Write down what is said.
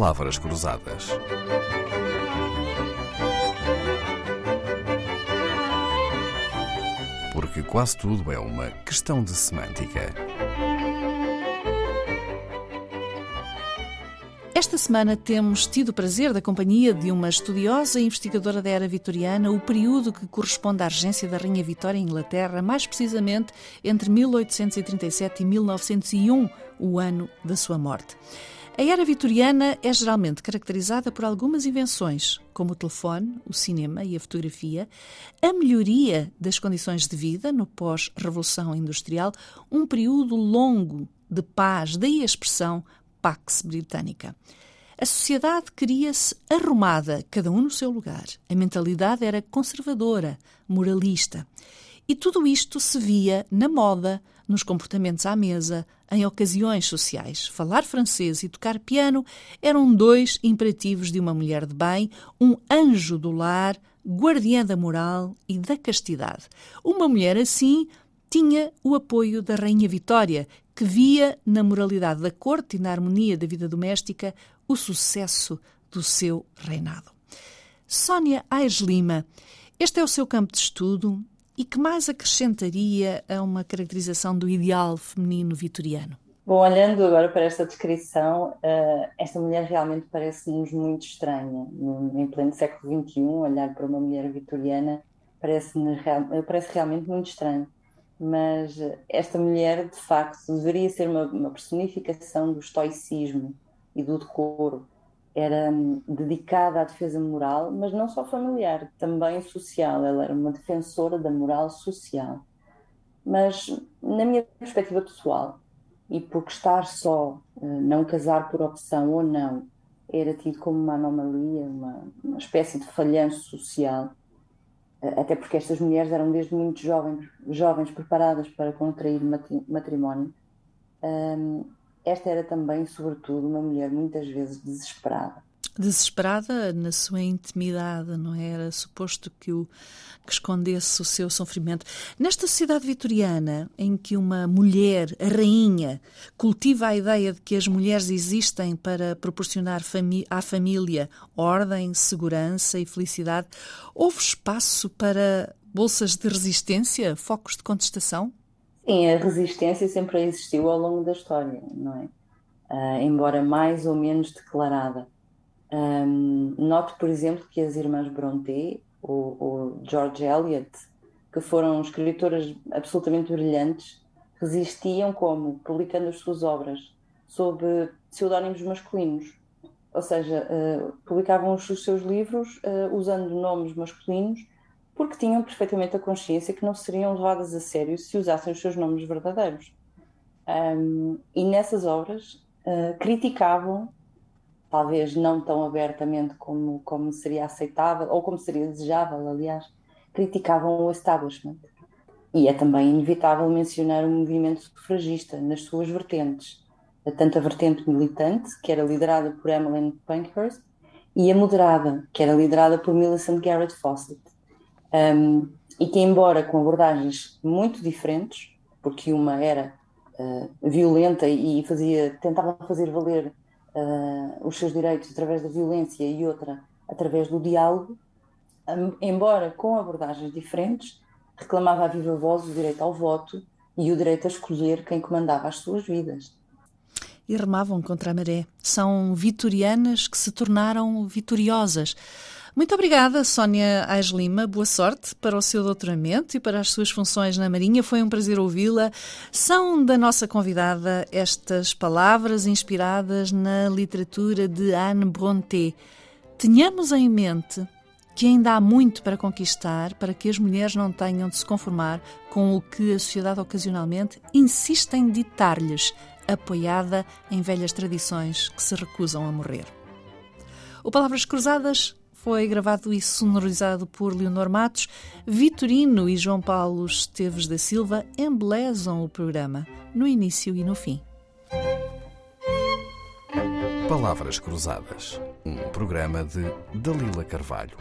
Palavras Cruzadas. Porque quase tudo é uma questão de semântica. Esta semana temos tido o prazer da companhia de uma estudiosa e investigadora da era vitoriana, o período que corresponde à regência da Rainha Vitória em Inglaterra, mais precisamente entre 1837 e 1901, o ano da sua morte. A era vitoriana é geralmente caracterizada por algumas invenções, como o telefone, o cinema e a fotografia, a melhoria das condições de vida no pós-revolução industrial, um período longo de paz, daí a expressão Pax Britânica. A sociedade queria-se arrumada, cada um no seu lugar. A mentalidade era conservadora, moralista. E tudo isto se via na moda, nos comportamentos à mesa, em ocasiões sociais. Falar francês e tocar piano eram dois imperativos de uma mulher de bem, um anjo do lar, guardiã da moral e da castidade. Uma mulher assim tinha o apoio da Rainha Vitória, que via na moralidade da corte e na harmonia da vida doméstica o sucesso do seu reinado. Sónia Aires Lima, este é o seu campo de estudo e que mais acrescentaria a uma caracterização do ideal feminino vitoriano? Bom, olhando agora para esta descrição, uh, esta mulher realmente parece-nos muito estranha. Em pleno século XXI, olhar para uma mulher vitoriana parece, parece realmente muito estranho mas esta mulher, de facto, deveria ser uma, uma personificação do estoicismo e do decoro. Era hum, dedicada à defesa moral, mas não só familiar, também social. Ela era uma defensora da moral social. Mas, na minha perspectiva pessoal, e porque estar só, eh, não casar por opção ou não, era tido como uma anomalia, uma, uma espécie de falhanço social, até porque estas mulheres eram desde muito jovens, jovens preparadas para contrair matrimónio. Um, esta era também, sobretudo, uma mulher muitas vezes desesperada desesperada na sua intimidade, não é? era suposto que, o, que escondesse o seu sofrimento. Nesta sociedade vitoriana, em que uma mulher, a rainha, cultiva a ideia de que as mulheres existem para proporcionar à família ordem, segurança e felicidade, houve espaço para bolsas de resistência, focos de contestação? Sim, a resistência sempre existiu ao longo da história, não é? Uh, embora mais ou menos declarada. Um, noto, por exemplo, que as irmãs Brontë, ou, ou George Eliot, que foram escritoras absolutamente brilhantes, resistiam como? Publicando as suas obras sob pseudónimos masculinos. Ou seja, uh, publicavam os seus livros uh, usando nomes masculinos porque tinham perfeitamente a consciência que não seriam levadas a sério se usassem os seus nomes verdadeiros. Um, e nessas obras uh, criticavam talvez não tão abertamente como, como seria aceitável, ou como seria desejável, aliás, criticavam o establishment. E é também inevitável mencionar o movimento sufragista nas suas vertentes, tanto a vertente militante, que era liderada por Emmeline Pankhurst, e a moderada, que era liderada por Millicent Garrett Fawcett. Um, e que, embora com abordagens muito diferentes, porque uma era uh, violenta e fazia, tentava fazer valer uh, os seus direitos através da violência e outra através do diálogo, um, embora com abordagens diferentes, reclamava a viva voz o direito ao voto e o direito a escolher quem comandava as suas vidas. E remavam contra a maré. São vitorianas que se tornaram vitoriosas. Muito obrigada, Sónia Ais Lima. Boa sorte para o seu doutoramento e para as suas funções na Marinha. Foi um prazer ouvi-la. São da nossa convidada estas palavras inspiradas na literatura de Anne Brontë. Tenhamos em mente que ainda há muito para conquistar para que as mulheres não tenham de se conformar com o que a sociedade ocasionalmente insiste em ditar-lhes, apoiada em velhas tradições que se recusam a morrer. O Palavras Cruzadas foi gravado e sonorizado por Leonor Matos. Vitorino e João Paulo Esteves da Silva embelezam o programa, no início e no fim. Palavras Cruzadas, um programa de Dalila Carvalho.